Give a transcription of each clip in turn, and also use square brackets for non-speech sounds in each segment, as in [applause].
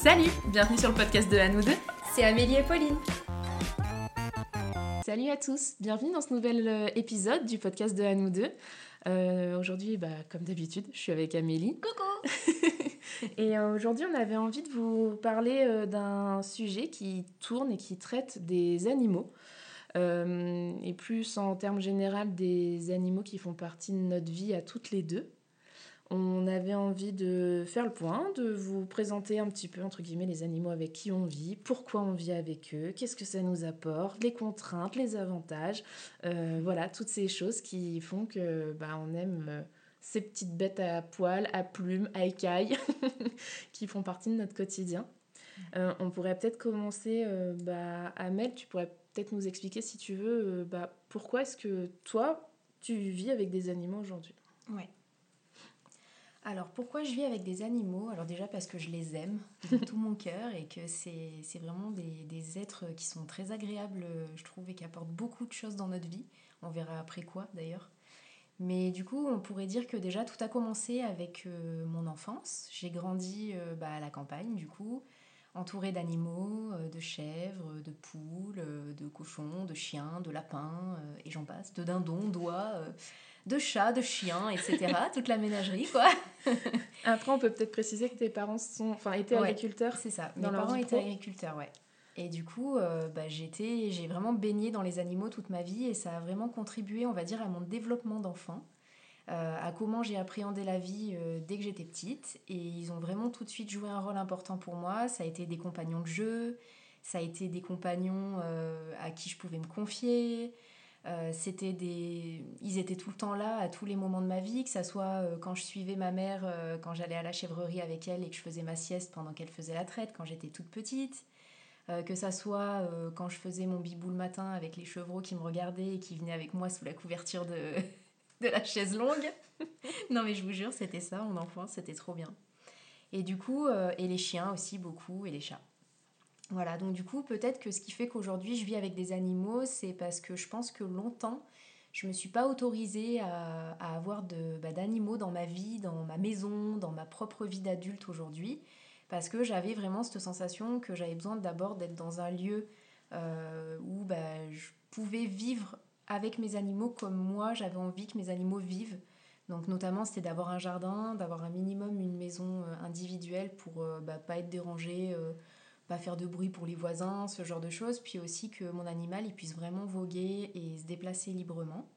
Salut, bienvenue sur le podcast de À nous deux. C'est Amélie et Pauline. Salut à tous, bienvenue dans ce nouvel euh, épisode du podcast de À nous deux. Euh, aujourd'hui, bah, comme d'habitude, je suis avec Amélie. Coucou [laughs] Et euh, aujourd'hui, on avait envie de vous parler euh, d'un sujet qui tourne et qui traite des animaux. Euh, et plus en termes généraux des animaux qui font partie de notre vie à toutes les deux. On avait envie de faire le point, de vous présenter un petit peu, entre guillemets, les animaux avec qui on vit, pourquoi on vit avec eux, qu'est-ce que ça nous apporte, les contraintes, les avantages, euh, voilà, toutes ces choses qui font que bah, on aime euh, ces petites bêtes à poils, à plumes, à écailles, [laughs] qui font partie de notre quotidien. Euh, on pourrait peut-être commencer, bah, Amel, tu pourrais peut-être nous expliquer, si tu veux, bah, pourquoi est-ce que toi, tu vis avec des animaux aujourd'hui? Ouais. Alors pourquoi je vis avec des animaux? Alors déjà parce que je les aime de [laughs] tout mon cœur et que c'est vraiment des, des êtres qui sont très agréables, je trouve, et qui apportent beaucoup de choses dans notre vie. On verra après quoi d'ailleurs. Mais du coup, on pourrait dire que déjà tout a commencé avec euh, mon enfance. J'ai grandi euh, bah, à la campagne, du coup, entourée d'animaux, euh, de chèvres, de poules, de cochons, de chiens, de lapins, et j'en passe, de dindons, d'oies, de chats, de chiens, etc. [laughs] Toute la ménagerie, quoi. [laughs] Après, on peut peut-être préciser que tes parents sont, enfin, étaient Ouais. agriculteurs. C'est ça. Mes parents étaient pro. agriculteurs, ouais. Et du coup, euh, bah, j'étais, j'ai vraiment baigné dans les animaux toute ma vie et ça a vraiment contribué, on va dire, à mon développement d'enfant, euh, à comment j'ai appréhendé la vie euh, dès que j'étais petite. Et ils ont vraiment tout de suite joué un rôle important pour moi. Ça a été des compagnons de jeu, ça a été des compagnons à qui je pouvais me confier. Euh, c'était des... Ils étaient tout le temps là à tous les moments de ma vie, que ça soit euh, quand je suivais ma mère, euh, quand j'allais à la chèvrerie avec elle et que je faisais ma sieste pendant qu'elle faisait la traite, quand j'étais toute petite. Que ça soit quand je faisais mon bibou le matin avec les chevreaux qui me regardaient et qui venaient avec moi sous la couverture de, [laughs] de la chaise longue. [laughs] non mais je vous jure, c'était ça mon enfance, c'était trop bien. Et du coup, et les chiens aussi beaucoup, et les chats. Voilà, donc du coup, peut-être que ce qui fait qu'aujourd'hui je vis avec des animaux, c'est parce que je pense que longtemps, je me suis pas autorisée à, avoir bah, d'animaux dans ma vie, dans ma maison, dans ma propre vie d'adulte aujourd'hui, parce que j'avais vraiment cette sensation que j'avais besoin d'abord d'être dans un lieu euh, où bah, je pouvais vivre avec mes animaux comme moi j'avais envie que mes animaux vivent. Donc notamment c'était d'avoir un jardin, d'avoir un minimum une maison euh, individuelle pour euh, bah, pas être dérangé, euh, pas faire de bruit pour les voisins, ce genre de choses. Puis aussi que mon animal il puisse vraiment voguer et se déplacer librement.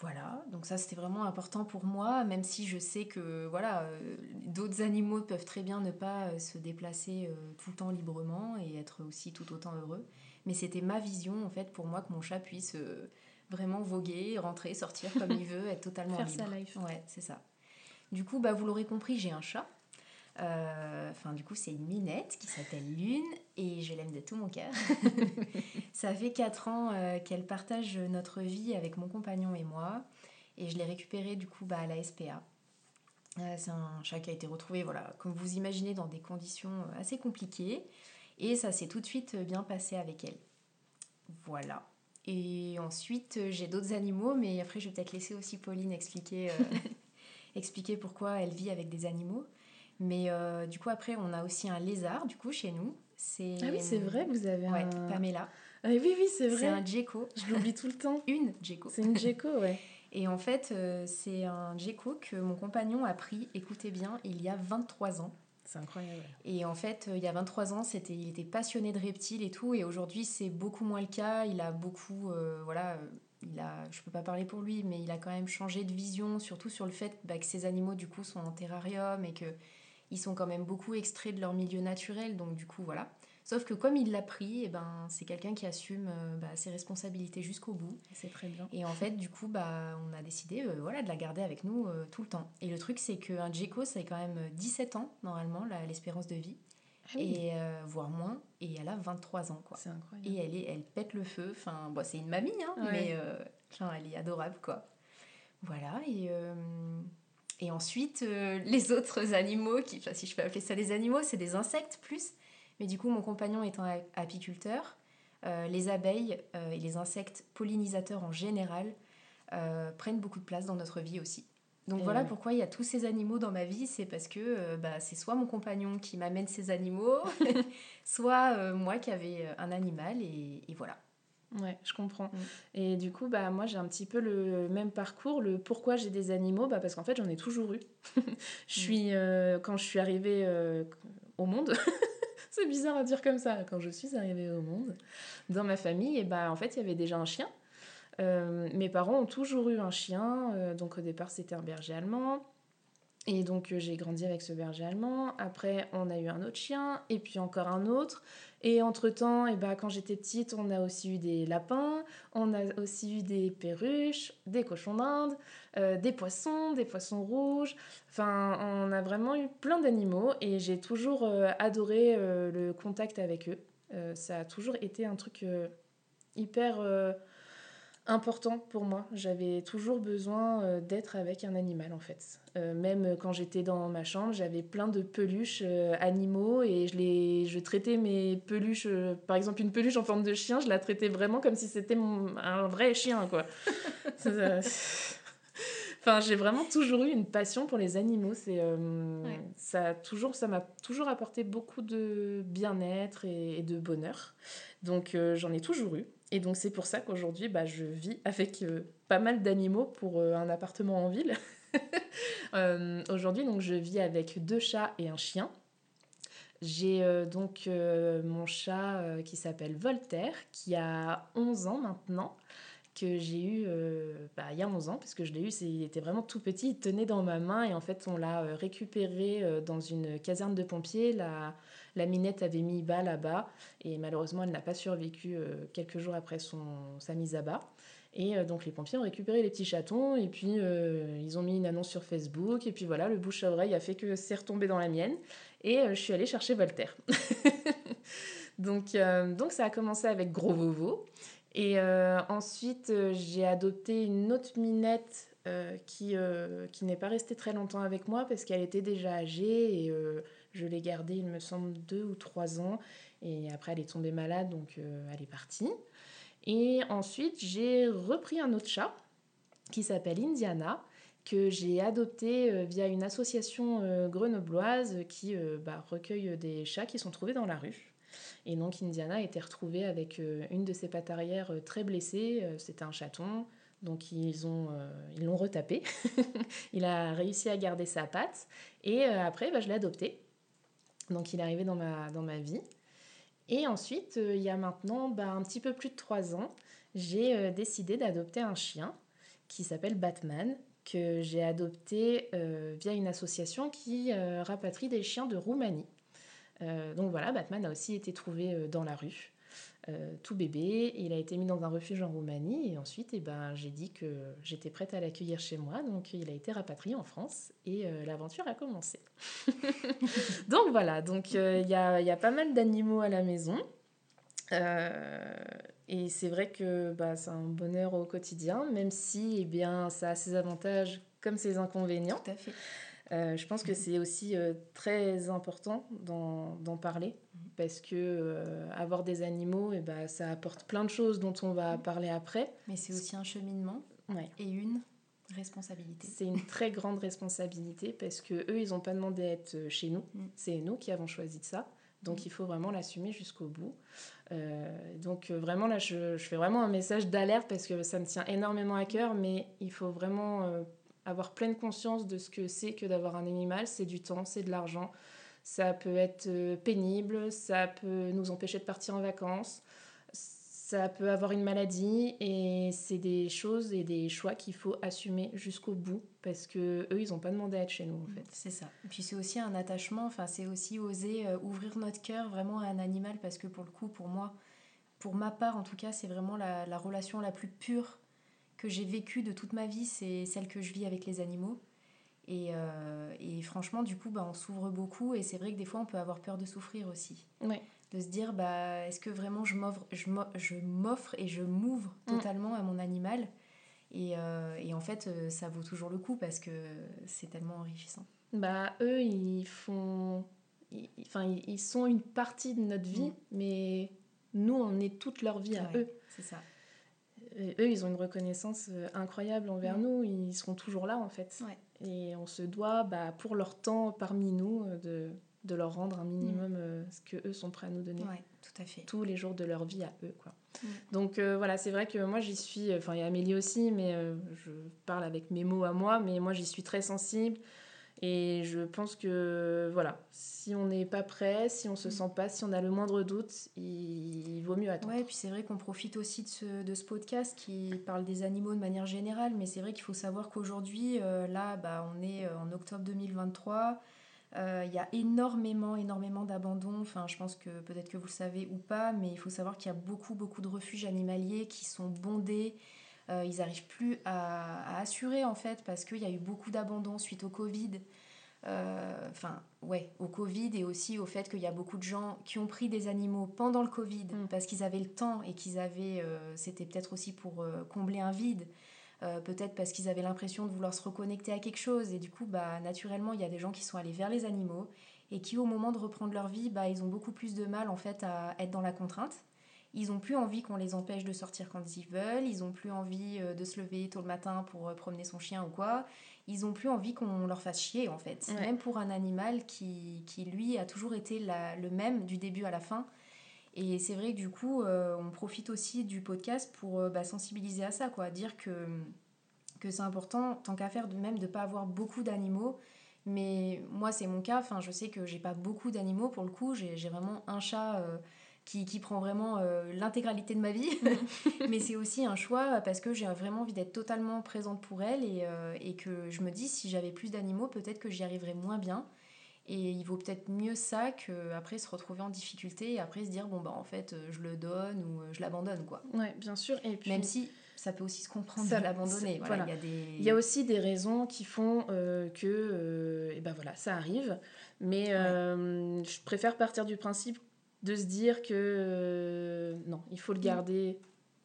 Voilà, donc ça c'était vraiment important pour moi, même si je sais que voilà, euh, d'autres animaux peuvent très bien ne pas euh, se déplacer euh, tout le temps librement et être aussi tout autant heureux. Mais c'était ma vision en fait pour moi que mon chat puisse euh, vraiment voguer, rentrer, sortir comme [laughs] il veut, être totalement Faire libre. sa life. Ouais, c'est ça. Du coup, bah, vous l'aurez compris, j'ai un chat. Euh, Enfin, du coup, c'est une minette qui s'appelle Lune et je l'aime de tout mon cœur. [laughs] Ça fait 4 ans euh, qu'elle partage notre vie avec mon compagnon et moi. Et je l'ai récupérée du coup bah, à la SPA. Euh, c'est un chat qui a été retrouvé, voilà, comme vous imaginez, dans des conditions assez compliquées. Et ça s'est tout de suite bien passé avec elle. Voilà. Et ensuite, j'ai d'autres animaux, mais après, je vais peut-être laisser aussi Pauline expliquer, euh, [laughs] expliquer pourquoi elle vit avec des animaux. Mais euh, du coup, après, on a aussi un lézard, du coup, chez nous. C'est... Ah oui, c'est vrai, vous avez Ouais, un... Pamela. Ah oui, oui, c'est C'est vrai. un gecko. Je l'oublie tout le temps. [laughs] Une gecko. C'est une gecko, ouais. [laughs] Et en fait, euh, c'est un gecko que mon compagnon a pris, écoutez bien, il y a 23 ans. C'est incroyable. Et en fait, euh, il y a 23 ans, c'était, il était passionné de reptiles et tout. Et aujourd'hui, c'est beaucoup moins le cas. Il a beaucoup, euh, voilà, il a, je peux pas parler pour lui, mais il a quand même changé de vision, surtout sur le fait bah, que ces animaux, du coup, sont en terrarium et que ils sont quand même beaucoup extraits de leur milieu naturel. Donc, du coup, voilà. Sauf que comme il l'a pris, eh ben, c'est quelqu'un qui assume euh, bah, ses responsabilités jusqu'au bout. C'est très bien. Et en fait, du coup, bah, on a décidé euh, voilà, de la garder avec nous euh, tout le temps. Et le truc, c'est qu'un gecko, c'est quand même 17 ans, normalement, l'espérance de vie. Ah oui, Et euh, voire moins. Et elle a 23 ans, quoi. c'est incroyable. Et elle, est, elle pète le feu. Enfin, bon, c'est une mamie, hein, Ouais. mais euh, genre, elle est adorable, quoi. Voilà. Et, euh, et ensuite, euh, les [laughs] autres animaux, qui, enfin, si je peux appeler ça des animaux, c'est des insectes plus. Mais du coup, mon compagnon étant apiculteur, euh, les abeilles euh, et les insectes pollinisateurs en général prennent beaucoup de place dans notre vie aussi. Donc Et voilà ouais. pourquoi il y a tous ces animaux dans ma vie, c'est parce que bah, c'est soit mon compagnon qui m'amène ces animaux, [laughs] [laughs] soit moi qui avais un animal, et, et voilà. Ouais, je comprends. Mm. Et du coup, bah, moi, j'ai un petit peu le même parcours. Le pourquoi j'ai des animaux, bah, parce qu'en fait, j'en ai toujours eu. [laughs] je suis, euh, quand je suis arrivée euh, au monde, [laughs] c'est bizarre à dire comme ça, quand je suis arrivée au monde, dans ma famille, et bah, en fait, il y avait déjà un chien. Euh, mes parents ont toujours eu un chien. donc, au départ, c'était un berger allemand. Et donc, euh, j'ai grandi avec ce berger allemand. Après, on a eu un autre chien, et puis encore un autre. Et entre-temps, et bah, quand j'étais petite, on a aussi eu des lapins, on a aussi eu des perruches, des cochons d'Inde, euh, des poissons, des poissons rouges. Enfin, on a vraiment eu plein d'animaux et j'ai toujours euh, adoré le contact avec eux. Ça a toujours été un truc hyper important pour moi. J'avais toujours besoin euh, d'être avec un animal en fait. Euh, même quand j'étais dans ma chambre, j'avais plein de peluches euh, animaux et je, les, je traitais mes peluches, euh, par exemple une peluche en forme de chien, je la traitais vraiment comme si c'était un vrai chien quoi. [laughs] Enfin, j'ai vraiment toujours eu une passion pour les animaux. C'est, euh, Ouais. ça a toujours, ça m'a toujours apporté beaucoup de bien-être et, et de bonheur. Donc, euh, j'en ai toujours eu. Et donc, c'est pour ça qu'aujourd'hui, bah, je vis avec euh, pas mal d'animaux pour un appartement en ville. [laughs] Aujourd'hui, donc, je vis avec deux chats et un chien. J'ai euh, donc euh, mon chat euh, qui s'appelle Voltaire, qui a 11 ans maintenant, que j'ai eu euh, bah, il y a 11 ans, parce que je l'ai eu, il était vraiment tout petit, il tenait dans ma main, et en fait, on l'a euh, récupéré euh, dans une caserne de pompiers. La, la minette avait mis bas là-bas, et malheureusement, elle n'a pas survécu quelques jours après son, sa mise à bas. Et donc les pompiers ont récupéré les petits chatons et puis ils ont mis une annonce sur Facebook et puis voilà, le bouche à oreille a fait que c'est retombé dans la mienne et je suis allée chercher Voltaire. [laughs] donc, donc ça a commencé avec Gros Vovo et euh, ensuite euh, j'ai adopté une autre minette euh, qui, qui n'est pas restée très longtemps avec moi parce qu'elle était déjà âgée et je l'ai gardée il me semble deux ou trois ans et après elle est tombée malade donc elle est partie. Et ensuite, j'ai repris un autre chat qui s'appelle Indiana, que j'ai adopté via une association grenobloise qui bah, recueille des chats qui sont trouvés dans la rue. Et donc Indiana été retrouvée avec euh, une de ses pattes arrière euh, très blessée. Euh, C'était un chaton, donc ils ont ils l'ont retapé. [laughs] il a réussi à garder sa patte. Et après, bah, je l'ai adopté. Donc il est arrivé dans ma, dans ma vie. Et ensuite, il y a maintenant bah, un petit peu plus de trois ans, j'ai décidé d'adopter un chien qui s'appelle Batman, que j'ai adopté via une association qui rapatrie des chiens de Roumanie. Euh, donc voilà, Batman a aussi été trouvé euh, dans la rue, euh, tout bébé. Il a été mis dans un refuge en Roumanie et ensuite eh ben, j'ai dit que j'étais prête à l'accueillir chez moi. Donc il a été rapatrié en France et l'aventure a commencé. [laughs] donc voilà, donc il y, a, pas mal d'animaux à la maison. Et c'est vrai que bah, c'est un bonheur au quotidien, même si eh bien, ça a ses avantages comme ses inconvénients. Tout à fait. Euh, je pense que c'est aussi euh, très important d'en parler parce que euh, avoir des animaux, et ben ça apporte plein de choses dont on va parler après. Mais c'est aussi un cheminement Ouais. et une responsabilité. C'est une très grande responsabilité parce que eux, ils n'ont pas demandé à être chez nous. Mm. C'est nous qui avons choisi de ça. Donc Mm. il faut vraiment l'assumer jusqu'au bout. Euh, donc vraiment là, je, je fais vraiment un message d'alerte parce que ça me tient énormément à cœur, mais il faut vraiment euh, avoir pleine conscience de ce que c'est que d'avoir un animal. C'est du temps, c'est de l'argent. Ça peut être euh, pénible, ça peut nous empêcher de partir en vacances, ça peut avoir une maladie et c'est des choses et des choix qu'il faut assumer jusqu'au bout parce que eux ils n'ont pas demandé à être chez nous en fait. C'est ça. Et puis c'est aussi un attachement, enfin c'est aussi oser euh, ouvrir notre cœur vraiment à un animal parce que pour le coup, pour moi, pour ma part en tout cas, c'est vraiment la, la relation la plus pure que j'ai vécue de toute ma vie, c'est celle que je vis avec les animaux. Et, euh, et franchement, du coup, bah, on s'ouvre beaucoup et c'est vrai que des fois, on peut avoir peur de souffrir aussi. De se dire, bah, est-ce que vraiment je m'offre, et je m'ouvre Mm. totalement à mon animal? Et, euh, et en fait, euh, ça vaut toujours le coup parce que c'est tellement enrichissant. Bah eux ils font, ils- enfin ils, sont une partie de notre vie, Mm. mais nous on est toute leur vie à Ouais, eux. C'est ça. Et eux ils ont une reconnaissance euh, incroyable envers Mm. nous, ils seront toujours là en fait. Ouais. Et on se doit, bah, pour leur temps parmi nous, de, de leur rendre un minimum mm. ce que eux sont prêts à nous donner. Ouais, tout à fait. Tous les jours de leur vie à eux, quoi. Mm. Donc voilà, c'est vrai que moi j'y suis, enfin il y a Amélie aussi, mais je parle avec mes mots à moi, mais moi j'y suis très sensible. Et je pense que voilà, si on n'est pas prêt, si on se mm. sent pas, si on a le moindre doute, il, vaut mieux attendre. Ouais, et puis c'est vrai qu'on profite aussi de ce, de ce, podcast qui parle des animaux de manière générale, mais c'est vrai qu'il faut savoir qu'aujourd'hui, euh, là, bah, on est euh, en octobre 2023. Euh, il y a énormément, énormément d'abandons. Enfin, je pense que peut-être que vous le savez ou pas, mais il faut savoir qu'il y a beaucoup, beaucoup de refuges animaliers qui sont bondés euh, ils n'arrivent plus à, assurer en fait parce qu'il y a eu beaucoup d'abandon suite au Covid. Euh, enfin, ouais, au Covid et aussi au fait qu'il y a beaucoup de gens qui ont pris des animaux pendant le Covid mm. parce qu'ils avaient le temps et qu'ils avaient. Euh, c'était peut-être aussi pour combler un vide. peut-être parce qu'ils avaient l'impression de vouloir se reconnecter à quelque chose et du coup bah naturellement il y a des gens qui sont allés vers les animaux et qui au moment de reprendre leur vie bah ils ont beaucoup plus de mal en fait à être dans la contrainte ils ont plus envie qu'on les empêche de sortir quand ils veulent, ils ont plus envie euh, de se lever tôt le matin pour euh, promener son chien ou quoi. Ils ont plus envie qu'on leur fasse chier en fait. Même pour un animal qui, qui, lui a toujours été le même du début à la fin. Et c'est vrai que du coup, euh, on profite aussi du podcast pour bah, sensibiliser à ça, quoi. Dire que, que c'est important, tant qu'à faire, de même de pas avoir beaucoup d'animaux. Mais moi, c'est mon cas. Enfin, je sais que j'ai pas beaucoup d'animaux pour le coup. J'ai vraiment un chat qui, prend vraiment euh, l'intégralité de ma vie. [laughs] [laughs] Mais c'est aussi un choix parce que j'ai vraiment envie d'être totalement présente pour elle et, euh, et que je me dis si j'avais plus d'animaux, peut-être que j'y arriverais moins bien. Et il vaut peut-être mieux ça qu'après se retrouver en difficulté et après se dire bon bah en fait euh, je le donne ou je l'abandonne quoi. Ouais bien sûr et puis même si ça peut aussi se comprendre de l'abandonner. Voilà, Il, y a des... il y a aussi des raisons qui font que et ben voilà ça arrive mais je préfère partir du principe de se dire que euh, non, il faut le mm. garder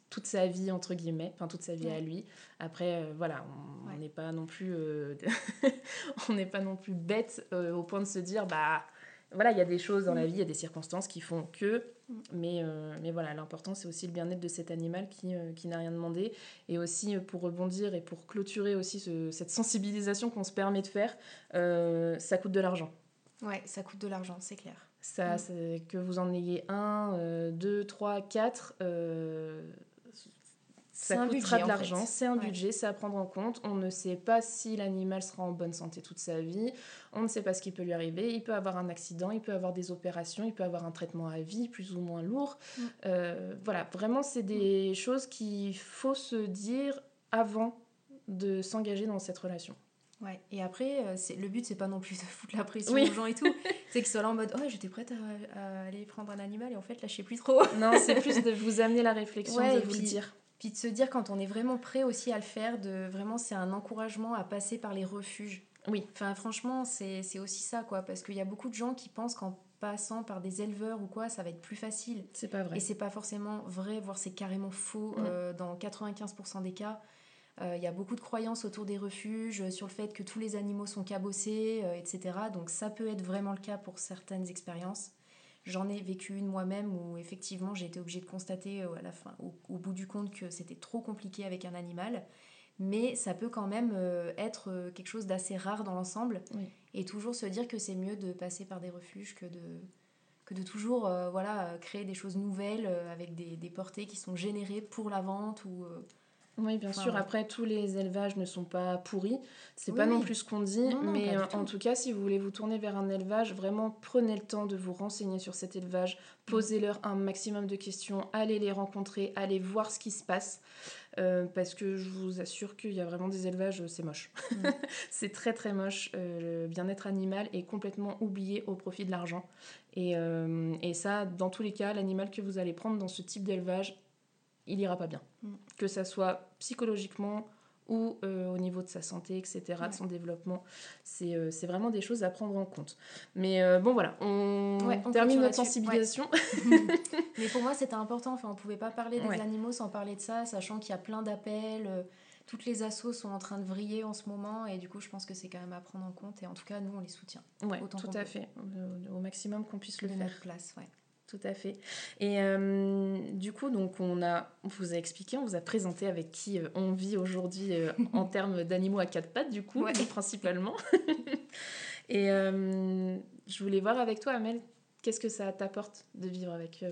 toute sa vie entre guillemets, enfin toute sa vie à lui. Après, euh, voilà, on n'est pas non plus, euh, [laughs] on n'est pas non plus bête au point de se dire bah voilà, il y a des choses dans la mm. vie, il y a des circonstances qui font que, mm. mais, mais voilà, l'important c'est aussi le bien-être de cet animal qui, qui n'a rien demandé. Et aussi pour rebondir et pour clôturer aussi cette sensibilisation qu'on se permet de faire, ça coûte de l'argent. Ouais, ça coûte de l'argent, c'est clair. Ça, mm. que vous en ayez un, euh, deux, trois, quatre, euh, ça coûtera de l'argent, c'est un budget, c'est à prendre en compte. On ne sait pas si l'animal sera en bonne santé toute sa vie, on ne sait pas ce qui peut lui arriver. Il peut avoir un accident, il peut avoir des opérations, il peut avoir un traitement à vie plus ou moins lourd. Mm. Euh, voilà, vraiment, c'est des mm. choses qu'il faut se dire avant de s'engager dans cette relation. Ouais. Et après, euh, c'est le but, c'est pas non plus de [laughs] foutre la pression aux gens et tout. [laughs] c'est qu'ils soient là en mode, oh, j'étais prête à, aller prendre un animal et en fait, là, je sais plus trop. non, c'est plus de [laughs] vous amener la réflexion, de vous le dire. Puis de se dire quand on est vraiment prêt aussi à le faire, de vraiment, c'est un encouragement à passer par les refuges. Oui. Enfin, franchement, c'est aussi ça, quoi. Parce qu'il y a beaucoup de gens qui pensent qu'en passant par des éleveurs ou quoi, ça va être plus facile. C'est pas vrai. Et c'est pas forcément vrai, voire c'est carrément faux euh, dans 95% des cas. Euh, il y a beaucoup de croyances autour des refuges, euh, sur le fait que tous les animaux sont cabossés, euh, etc. Donc ça peut être vraiment le cas pour certaines expériences. J'en ai vécu une moi-même où effectivement j'ai été obligée de constater à la fin, au, bout du compte que c'était trop compliqué avec un animal. Mais ça peut quand même être quelque chose d'assez rare dans l'ensemble. Et toujours se dire que c'est mieux de passer par des refuges que de, que de toujours voilà, créer des choses nouvelles avec des, des, portées qui sont générées pour la vente ou oui, bien sûr. Après, tous les élevages ne sont pas pourris. C'est pas non plus ce qu'on dit. mais euh, en tout cas, si vous voulez vous tourner vers un élevage, vraiment prenez le temps de vous renseigner sur cet élevage. Posez-leur un maximum de questions. Allez les rencontrer. Allez voir ce qui se passe. Euh, parce que je vous assure qu'il y a vraiment des élevages, euh, c'est moche. Mm. [laughs] c'est très très moche. le bien-être animal est complètement oublié au profit de l'argent. Et, et ça, dans tous les cas, l'animal que vous allez prendre dans ce type d'élevage il ira pas bien. Mm. Que ça soit psychologiquement ou euh, au niveau de sa santé, etc., de son développement. Euh, c'est vraiment des choses à prendre en compte. Mais euh, bon, voilà, on, termine notre sensibilisation. [laughs] Mais pour moi, c'était important. Enfin, on pouvait pas parler des animaux sans parler de ça, sachant qu'il y a plein d'appels. toutes les assos sont en train de vriller en ce moment. Et du coup, je pense que c'est quand même à prendre en compte. Et en tout cas, nous, on les soutient. Ouais, tout à fait. Au, maximum qu'on puisse le faire. place, ouais. Tout à fait. Et euh, du coup, donc on, a, on vous a expliqué, on vous a présenté avec qui euh, on vit aujourd'hui euh, en termes d'animaux à quatre pattes, du coup, [laughs] principalement. [laughs] Et je voulais voir avec toi, Amel, qu'est-ce que ça t'apporte de vivre avec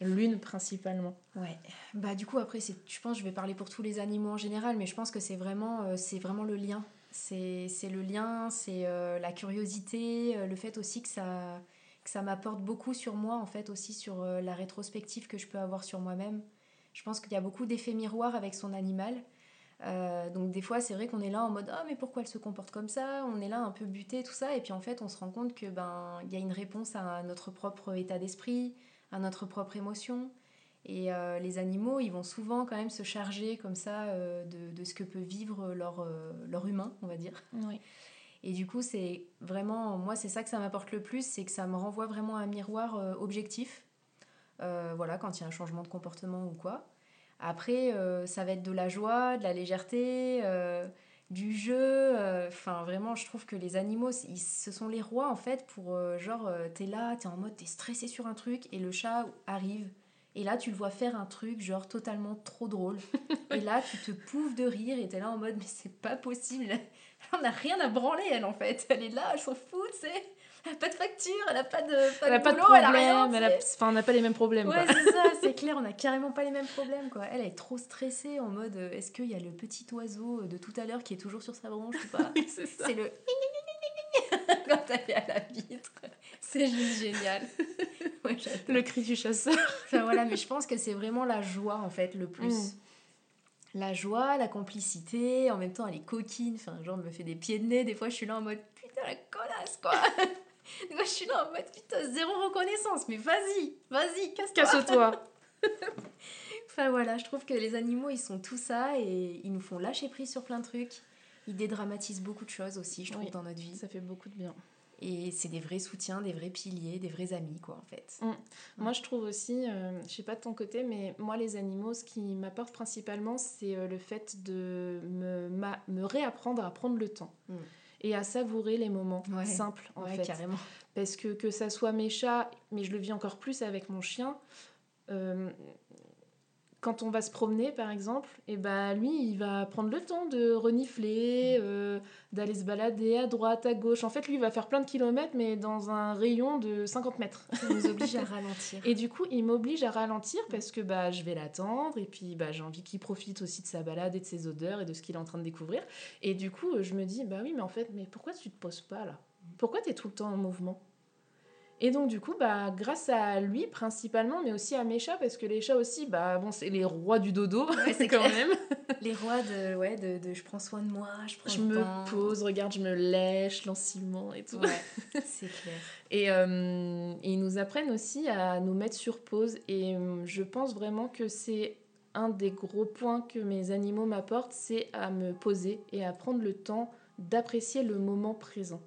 l'une principalement? Ouais, bah du coup, après, je pense que je vais parler pour tous les animaux en général, mais je pense que c'est vraiment, c'est vraiment le lien. C'est le lien, c'est la curiosité, le fait aussi que ça que ça m'apporte beaucoup sur moi, en fait, aussi sur euh, la rétrospective que je peux avoir sur moi-même. Je pense qu'il y a beaucoup d'effets miroirs avec son animal. Euh, donc des fois, c'est vrai qu'on est là en mode ah mais pourquoi elle se comporte comme ça? On est là un peu buté tout ça et puis en fait, on se rend compte que ben y a une réponse à notre propre état d'esprit, à notre propre émotion. Et euh, les animaux, ils vont souvent quand même se charger comme ça de, de, ce que peut vivre leur, leur humain, on va dire. Oui. Et du coup, c'est vraiment, moi, c'est ça que ça m'apporte le plus, c'est que ça me renvoie vraiment à un miroir euh, objectif. Euh, voilà, quand il y a un changement de comportement ou quoi. Après, euh, ça va être de la joie, de la légèreté, du jeu. Enfin, vraiment, je trouve que les animaux, ils, ce sont les rois en fait pour genre, t'es là, t'es en mode, t'es stressé sur un truc et le chat arrive. Et là, tu le vois faire un truc genre totalement trop drôle. [laughs] et là, tu te pouves de rire et t'es là en mode, mais c'est pas possible. [laughs] On n'a rien à branler, elle, en fait. Elle est là, elle s'en fout, tu sais. Elle n'a pas de facture, elle n'a pas de, pas elle de, pas de problème, elle a rien. Enfin, on n'a pas les mêmes problèmes. Ouais, c'est ça, [laughs] c'est clair, on n'a carrément pas les mêmes problèmes, quoi. Elle, est trop stressée en mode euh, est-ce qu'il y a le petit oiseau de tout à l'heure qui est toujours sur sa branche ou pas [laughs] C'est ça. C'est le quand elle est à la vitre. C'est juste génial. Ouais, le cri du chasseur. Enfin, voilà, mais je pense que c'est vraiment la joie, en fait, le plus. Mm la joie, la complicité, en même temps elle est coquine, enfin genre elle me fait des pieds de nez, des fois je suis là en mode putain la connasse quoi [laughs] fois je suis là en mode putain zéro reconnaissance, mais vas-y, vas-y, casse-toi Casse-toi [laughs] Enfin voilà, je trouve que les animaux ils sont tout ça et ils nous font lâcher prise sur plein de trucs. Ils dédramatisent beaucoup de choses aussi, je trouve, dans notre vie. Ça fait beaucoup de bien. Et c'est des vrais soutiens, des vrais piliers, des vrais amis, quoi, en fait. Mm. Moi, je trouve aussi, euh, je sais pas de ton côté, mais moi, les animaux, ce qui m'apporte principalement, c'est euh, le fait de me, me réapprendre à prendre le temps. Mm. Et à savourer les moments simples, en fait. carrément. Parce que que ça soit mes chats, mais je le vis encore plus avec mon chien, euh, quand on va se promener, par exemple, et eh ben lui, il va prendre le temps de renifler, euh, d'aller se balader à droite, à gauche. En fait, lui, il va faire plein de kilomètres, mais dans un rayon de 50 mètres. Ça nous oblige à [laughs] ralentir. Et du coup, il m'oblige à ralentir parce que bah, je vais l'attendre, et puis bah, j'ai envie qu'il profite aussi de sa balade et de ses odeurs et de ce qu'il est en train de découvrir. Et du coup, je me dis, bah oui, mais en fait, mais pourquoi tu te poses pas là? Pourquoi tu es tout le temps en mouvement? Et donc, du coup, bah, grâce à lui principalement, mais aussi à mes chats, parce que les chats aussi, bah, bon, c'est les rois du dodo, c'est [laughs] quand même. les rois de, ouais, de, de, je prends soin de moi, je prends Je me pose, regarde, je me lèche lanciment et tout. [laughs] c'est clair. Et, euh, et, ils nous apprennent aussi à nous mettre sur pause. Et euh, je pense vraiment que c'est un des gros points que mes animaux m'apportent, c'est à me poser et à prendre le temps d'apprécier le moment présent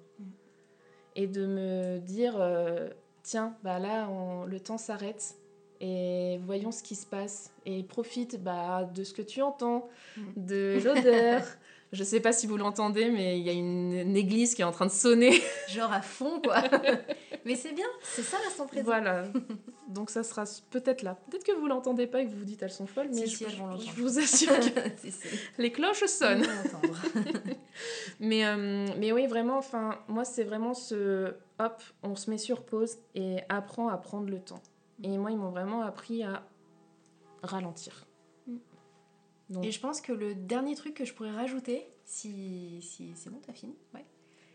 et de me dire euh, tiens, bah là, le temps s'arrête et voyons ce qui se passe et profite bah, de ce que tu entends, mm. de l'odeur. [laughs] Je sais pas si vous l'entendez, mais il y a une, église qui est en train de sonner. [laughs] Genre à fond, quoi. [laughs] mais c'est bien, c'est ça l'instant présent. Voilà. Donc ça sera peut-être là. Peut-être que vous l'entendez pas et que vous vous dites elles sont folles, mais je, je, vous assure que [laughs] les cloches sonnent. mais, euh, mais oui, vraiment, enfin, moi c'est vraiment ce hop, on se met sur pause et apprend à prendre le temps. Et moi, ils m'ont vraiment appris à ralentir. Et je pense que le dernier truc que je pourrais rajouter, si, si c'est bon, t'as fini? Ouais.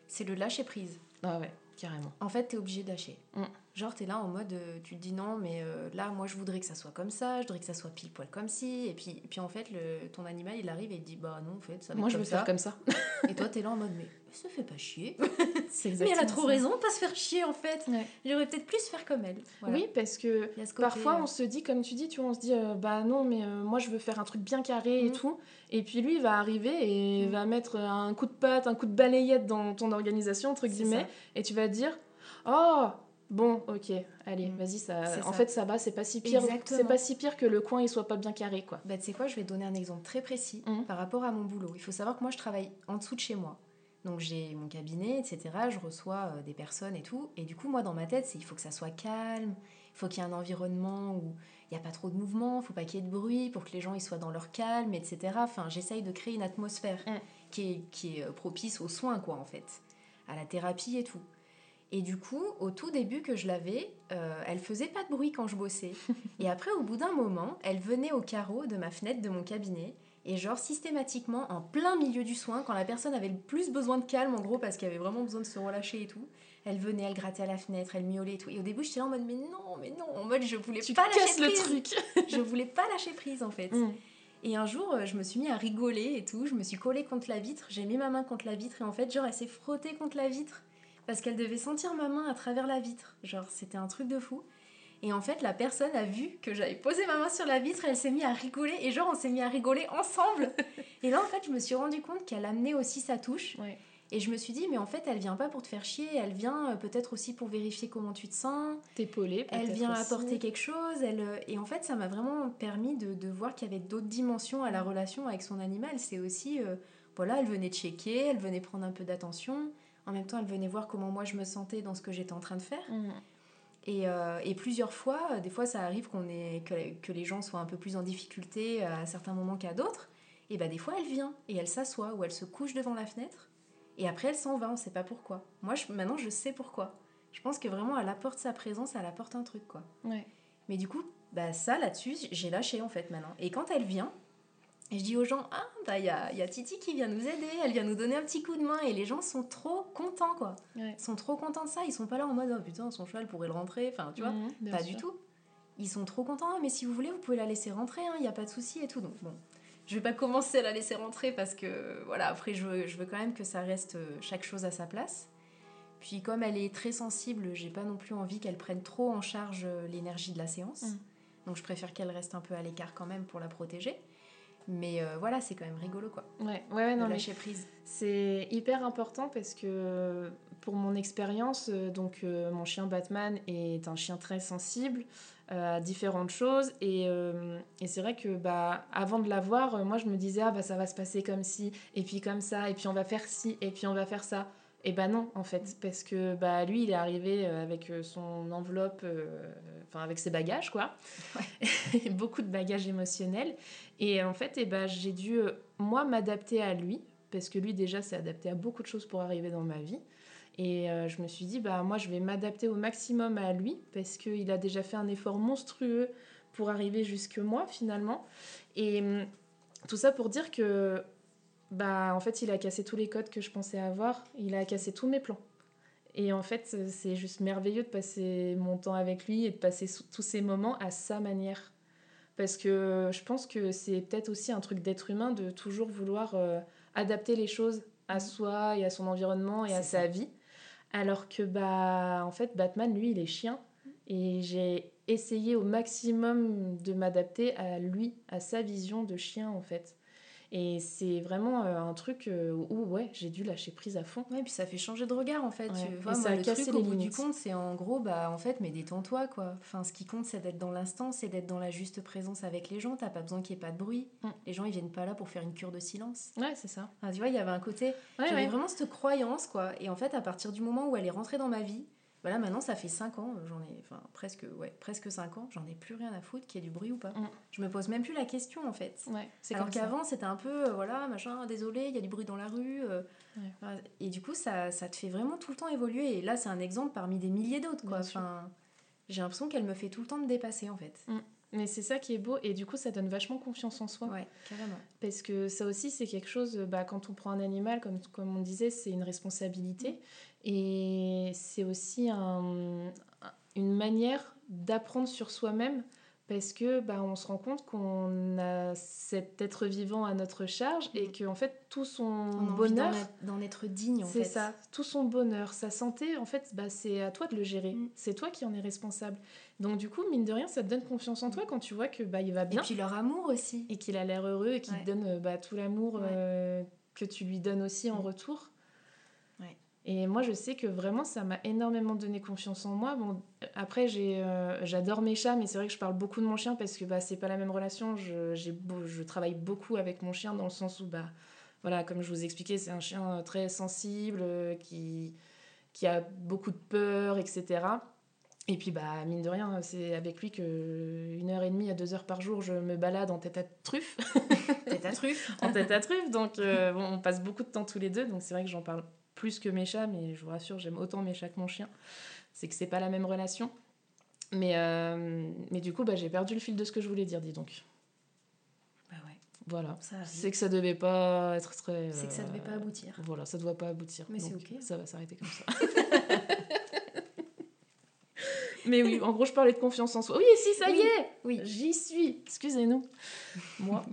C'est le lâcher prise. Ah ouais, carrément. En fait, t'es obligé de lâcher. Mm. Genre, t'es là en mode, euh, tu te dis non, mais euh, là, moi, je voudrais que ça soit comme ça, je voudrais que ça soit pile poil comme ci. Et puis, et puis en fait, le, ton animal, il arrive et il dit, bah non, en fait, ça va Moi, je veux faire comme ça. [laughs] et toi, t'es là en mode, mais ça fait pas chier. [laughs] mais elle a trop raison de pas se faire chier, en fait. J'aurais peut-être plus faire comme elle. Oui, parce que parfois, on se dit, comme tu dis, tu vois, on se dit, euh, bah non, mais moi, je veux faire un truc bien carré et mm. tout. Et puis lui, il va arriver et mm. va mettre un coup de patte, un coup de balayette dans ton organisation, entre guillemets. Et tu vas dire, oh Bon, ok, allez, mm. vas-y, ça. En fait, ça va, c'est pas si pire. C'est pas si pire que le coin il soit pas bien carré, quoi. Bah, tu sais quoi, je vais donner un exemple très précis mm. par rapport à mon boulot. Il faut savoir que moi, je travaille en dessous de chez moi. Donc j'ai mon cabinet, etc. Je reçois euh, des personnes et tout. Et du coup, moi, dans ma tête, c'est il faut que ça soit calme, Il faut qu'il y ait un environnement où il n'y a pas trop de mouvement, il faut pas qu'il y ait de bruit pour que les gens ils soient dans leur calme, etc. Enfin, j'essaye de créer une atmosphère Mm. qui, est, qui est euh, propice aux soins, quoi, en fait, à la thérapie et tout. Et du coup, au tout début que je l'avais, euh, elle faisait pas de bruit quand je bossais. [laughs] et après, au bout d'un moment, elle venait au carreau de ma fenêtre de mon cabinet. Et genre systématiquement, en plein milieu du soin, quand la personne avait le plus besoin de calme, en gros, parce qu'elle avait vraiment besoin de se relâcher et tout, elle venait, elle grattait à la fenêtre, elle miaulait et tout. Et au début, j'étais là en mode, mais non, mais non, en mode, je voulais Tu pas lâcher casses le prise. truc. [laughs] je voulais pas lâcher prise, en fait. Mm. Et un jour, euh, je me suis mis à rigoler et tout. Je me suis collée contre la vitre. J'ai mis ma main contre la vitre et en fait, genre, elle s'est frottée contre la vitre parce qu'elle devait sentir ma main à travers la vitre. Genre, c'était un truc de fou. Et en fait, la personne a vu que j'avais posé ma main sur la vitre elle s'est mise à rigoler. Et genre, on s'est mis à rigoler ensemble. et là, en fait, je me suis rendu compte qu'elle amenait aussi sa touche. Ouais. Et je me suis dit, mais en fait, elle vient pas pour te faire chier. Elle vient euh, peut-être aussi pour vérifier comment tu te sens. T'épauler. Elle peut-être vient aussi. apporter quelque chose. Elle, euh, et en fait, ça m'a vraiment permis de, de voir qu'il y avait d'autres dimensions à la relation avec son animal. C'est aussi, euh, voilà, elle venait checker, elle venait prendre un peu d'attention. En même temps, elle venait voir comment moi je me sentais dans ce que j'étais en train de faire. Mm. Et, euh, et plusieurs fois, euh, des fois, ça arrive qu'on ait, que, que les gens soient un peu plus en difficulté à certains moments qu'à d'autres. Et bah, des fois, elle vient et elle s'assoit ou elle se couche devant la fenêtre. Et après, elle s'en va, on sait pas pourquoi. Moi, je- maintenant, je sais pourquoi. Je pense que vraiment, elle apporte sa présence, elle apporte un truc, quoi. Ouais. Mais du coup, bah ça là-dessus, j'ai lâché en fait maintenant. Et quand elle vient, je dis aux gens, ah bah il y a, y a Titi qui vient nous aider, elle vient nous donner un petit coup de main. Et les gens sont trop contents quoi. Ouais. Ils sont trop contents de ça. Ils sont pas là en mode, oh putain, son cheval pourrait le rentrer. Enfin, tu vois, Mhm, pas sûr. du tout. Ils sont trop contents. Ah, mais si vous voulez, vous pouvez la laisser rentrer, il n'y a pas de souci et tout. Donc bon, je vais pas commencer à la laisser rentrer parce que voilà, après je veux, je veux quand même que ça reste euh, chaque chose à sa place. Puis comme elle est très sensible, j'ai pas non plus envie qu'elle prenne trop en charge euh, l'énergie de la séance. Mm. Donc je préfère qu'elle reste un peu à l'écart quand même pour la protéger. Mais euh, voilà, c'est quand même rigolo quoi. Ouais, ouais, ouais, non, de mais lâcher prise. C'est hyper important parce que pour mon expérience, euh, donc euh, mon chien Batman est un chien très sensible euh, à différentes choses et, euh, et c'est vrai que bah avant de l'avoir, euh, moi je me disais ah bah ça va se passer comme ci et puis comme ça et puis on va faire ci et puis on va faire ça. Et bah non en fait parce que bah lui il est arrivé euh, avec euh, son enveloppe, euh, enfin avec ses bagages quoi, [laughs] beaucoup de bagages émotionnels et en fait et bah j'ai dû moi m'adapter à lui parce que lui déjà s'est adapté à beaucoup de choses pour arriver dans ma vie. Et euh, je me suis dit, bah moi je vais m'adapter au maximum à lui parce qu'il a déjà fait un effort monstrueux pour arriver jusque moi finalement. Et hum, tout ça pour dire que, bah en fait il a cassé tous les codes que je pensais avoir, il a cassé tous mes plans. Et en fait c'est juste merveilleux de passer mon temps avec lui et de passer tous ces moments à sa manière. Parce que je pense que c'est peut-être aussi un truc d'être humain de toujours vouloir euh, adapter les choses à soi et à son environnement et à sa vie. Alors que, bah, en fait, Batman, lui, il est chien. Et j'ai essayé au maximum de m'adapter à lui, à sa vision de chien, en fait. Et c'est vraiment euh, un truc euh, où, ouais, j'ai dû lâcher prise à fond. Ouais, puis ça fait changer de regard en fait. Ouais. Tu Et vois, ça a le cassé truc les au bout du compte, c'est en gros, bah en fait, mais détends-toi quoi. Enfin, ce qui compte, c'est d'être dans l'instant, c'est d'être dans la juste présence avec les gens. T'as pas besoin qu'il y ait pas de bruit. Mm. Les gens, ils viennent pas là pour faire une cure de silence. Ouais, c'est ça. Tu vois, il y avait un côté. Ouais, J'avais vraiment cette croyance quoi. Et en fait, à partir du moment où elle est rentrée dans ma vie, voilà, maintenant ça fait 5 ans, j'en ai, enfin presque, ouais, presque 5 ans, j'en ai plus rien à foutre qu'il y ait du bruit ou pas. Mm. Je me pose même plus la question en fait. Ouais, c'est Alors qu'avant, c'était un peu, euh, voilà, machin, désolé, il y a du bruit dans la rue. euh, Ouais. Et du coup, ça, ça te fait vraiment tout le temps évoluer. Et là, c'est un exemple parmi des milliers d'autres, quoi. Enfin, j'ai l'impression qu'elle me fait tout le temps me dépasser, en fait. Mais c'est ça qui est beau. Et du coup, ça donne vachement confiance en soi. Ouais, carrément. Parce que ça aussi, c'est quelque chose, bah, quand on prend un animal, comme, comme on disait, c'est une responsabilité. Et c'est aussi un- une manière d'apprendre sur soi-même. Parce que bah, on se rend compte qu'on a cet être vivant à notre charge et que en fait tout son bonheur, d'en être, digne, en c'est ça, tout son bonheur, sa santé, en fait, bah, c'est à toi de le gérer. Mm. C'est toi qui en es responsable. Donc du coup, mine de rien, ça te donne confiance en toi quand tu vois que bah, il va Et bien puis leur amour aussi. et qu'il a l'air heureux et qu'il Ouais. te donne bah, tout l'amour Ouais. euh, que tu lui donnes aussi en Mm. retour. Et moi, je sais que vraiment, ça m'a énormément donné confiance en moi. Bon, après, euh, j'adore mes chats, mais c'est vrai que je parle beaucoup de mon chien parce que bah, c'est pas la même relation. Je, je travaille beaucoup avec mon chien dans le sens où, bah, voilà, comme je vous expliquais, c'est un chien euh, très sensible, euh, qui, qui a beaucoup de peur, etc. Et puis, bah, mine de rien, c'est avec lui que une heure et demie à deux heures par jour, je me balade en tête à truffe. tête à truffe. [laughs] en tête à truffe. Donc, euh, bon, on passe beaucoup de temps tous les deux. Donc, c'est vrai que j'en parle plus que mes chats, mais je vous rassure, j'aime autant mes chats que mon chien. C'est que c'est pas la même relation. Mais, euh, mais du coup, bah, j'ai perdu le fil de ce que je voulais dire, dis donc. Bah ouais. Voilà. C'est que ça devait pas être très. C'est que ça devait pas aboutir. Voilà, ça doit pas aboutir. Mais c'est ok. Ça va s'arrêter comme ça. [laughs] Mais oui, en gros, je parlais de confiance en soi. Oui, si, ça y est Oui. J'y suis. Excusez-nous. Moi.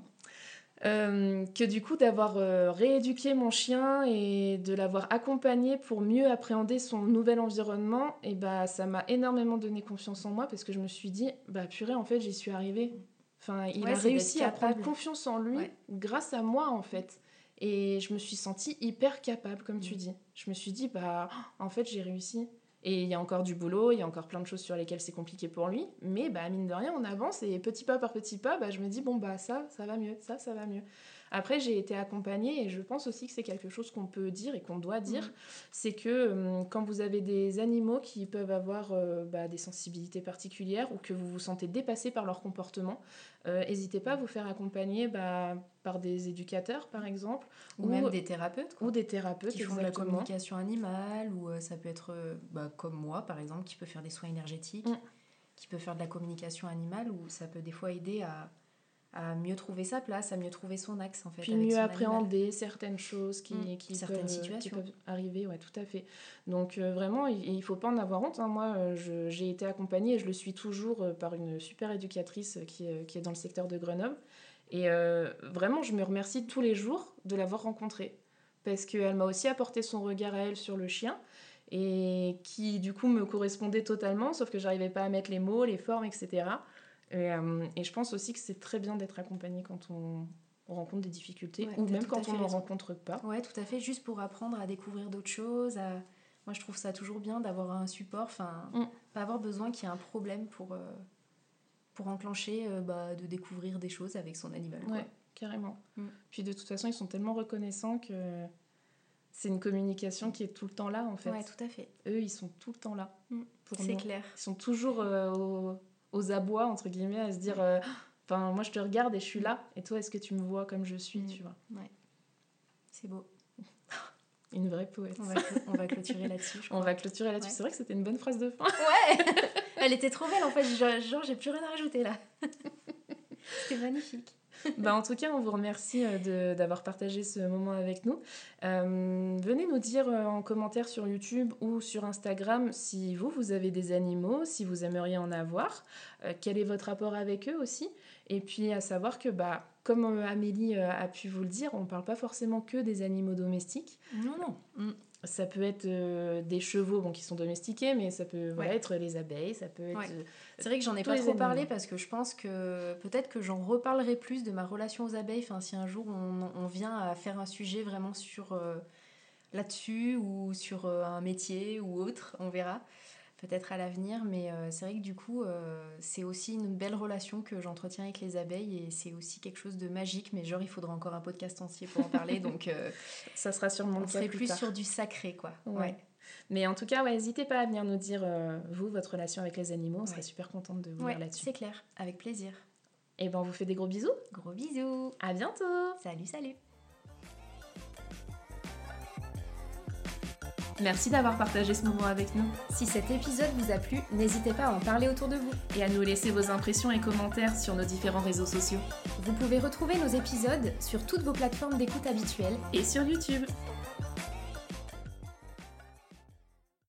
Euh, que du coup, d'avoir euh, rééduqué mon chien et de l'avoir accompagné pour mieux appréhender son nouvel environnement, et bah, ça m'a énormément donné confiance en moi parce que je me suis dit, bah purée, en fait, j'y suis arrivée. Enfin, il a réussi à prendre confiance en lui grâce à moi, en fait. Et je me suis sentie hyper capable, comme tu mm. dis. Je me suis dit, bah, en fait, j'ai réussi. Et il y a encore du boulot, il y a encore plein de choses sur lesquelles c'est compliqué pour lui. Mais bah, mine de rien, on avance et petit pas par petit pas, bah, je me dis, bon, bah ça, ça va mieux, ça, ça va mieux. Après, j'ai été accompagnée et je pense aussi que c'est quelque chose qu'on peut dire et qu'on doit dire. Mm. C'est que hum, quand vous avez des animaux qui peuvent avoir euh, bah, des sensibilités particulières ou que vous vous sentez dépassé par leur comportement, euh, n'hésitez pas à vous faire accompagner bah, par des éducateurs, par exemple. Ou, même des thérapeutes. Ou des thérapeutes. Qui font de la communication animale, ou euh, ça peut être bah, comme moi, par exemple, qui peut faire des soins énergétiques, mm. qui peut faire de la communication animale, ou ça peut des fois aider à à mieux trouver sa place, à mieux trouver son axe en fait. Puis mieux appréhender certaines choses qui, mm. qui, certaines peuvent, situations. qui peuvent arriver, ouais, tout à fait. Donc euh, vraiment, il ne faut pas en avoir honte. Hein. Moi, euh, j'ai été accompagnée et je le suis toujours euh, par une super éducatrice qui, qui, est dans le secteur de Grenoble. Et vraiment, je me remercie tous les jours de l'avoir rencontrée parce qu'elle m'a aussi apporté son regard à elle sur le chien et qui du coup me correspondait totalement, sauf que j'arrivais pas à mettre les mots, les formes, etc. Euh, et, je pense aussi que c'est très bien d'être accompagné quand on, rencontre des difficultés ou même quand on n'en rencontre pas. Ouais, tout à fait, juste pour apprendre à découvrir d'autres choses. Moi, je trouve ça toujours bien d'avoir un support, enfin, mm. pas avoir besoin qu'il y ait un problème pour, euh, pour enclencher, euh, bah, de découvrir des choses avec son animal. Ouais, carrément. Mm. Puis de toute façon, ils sont tellement reconnaissants que c'est une communication qui est tout le temps là, en fait. Ouais, tout à fait. Eux, ils sont tout le temps là. Mm. C'est clair. Ils sont toujours au aux abois, entre guillemets, à se dire euh, Enfin, moi je te regarde et je suis là, et toi, est-ce que tu me vois comme je suis, mm. tu vois? Ouais. C'est beau. [laughs] Une vraie poète. On va, clôturer là-dessus. On va clôturer là-dessus. [laughs] C'est vrai que c'était une bonne phrase de fin. Ouais [laughs] Elle était trop belle en fait. Genre, j'ai plus rien à rajouter là. c'était magnifique. [laughs] bah, en tout cas, on vous remercie euh, d'avoir partagé ce moment avec nous. Euh, venez nous dire euh, en commentaire sur YouTube ou sur Instagram si vous, vous avez des animaux, si vous aimeriez en avoir, quel est votre rapport avec eux aussi? Et puis à savoir que, bah, comme Amélie a pu vous le dire, on ne parle pas forcément que des animaux domestiques. Non, non. Ça peut être euh, des chevaux bon, qui sont domestiqués, mais ça peut être les abeilles, ça peut être... Euh, c'est vrai que j'en ai pas trop parlé parce que je pense que peut-être que j'en reparlerai plus de ma relation aux abeilles, enfin, si un jour on, vient à faire un sujet vraiment sur euh, là-dessus ou sur un métier ou autre, on verra peut-être à l'avenir, mais euh, c'est vrai que du coup, euh, c'est aussi une belle relation que j'entretiens avec les abeilles et c'est aussi quelque chose de magique, mais genre il faudra encore un podcast entier pour en parler, [laughs] donc euh, ça sera sûrement on serait plus, sur du sacré, quoi. Ouais. Mais en tout cas, n'hésitez pas à venir nous dire, vous, votre relation avec les animaux, on serait super contente de vous voir là-dessus. C'est clair, avec plaisir. Et ben on vous fait des gros bisous. Gros bisous. À bientôt. Salut, salut. Merci d'avoir partagé ce moment avec nous. Si cet épisode vous a plu, n'hésitez pas à en parler autour de vous. Et à nous laisser vos impressions et commentaires sur nos différents réseaux sociaux. Vous pouvez retrouver nos épisodes sur toutes vos plateformes d'écoute habituelles et sur YouTube.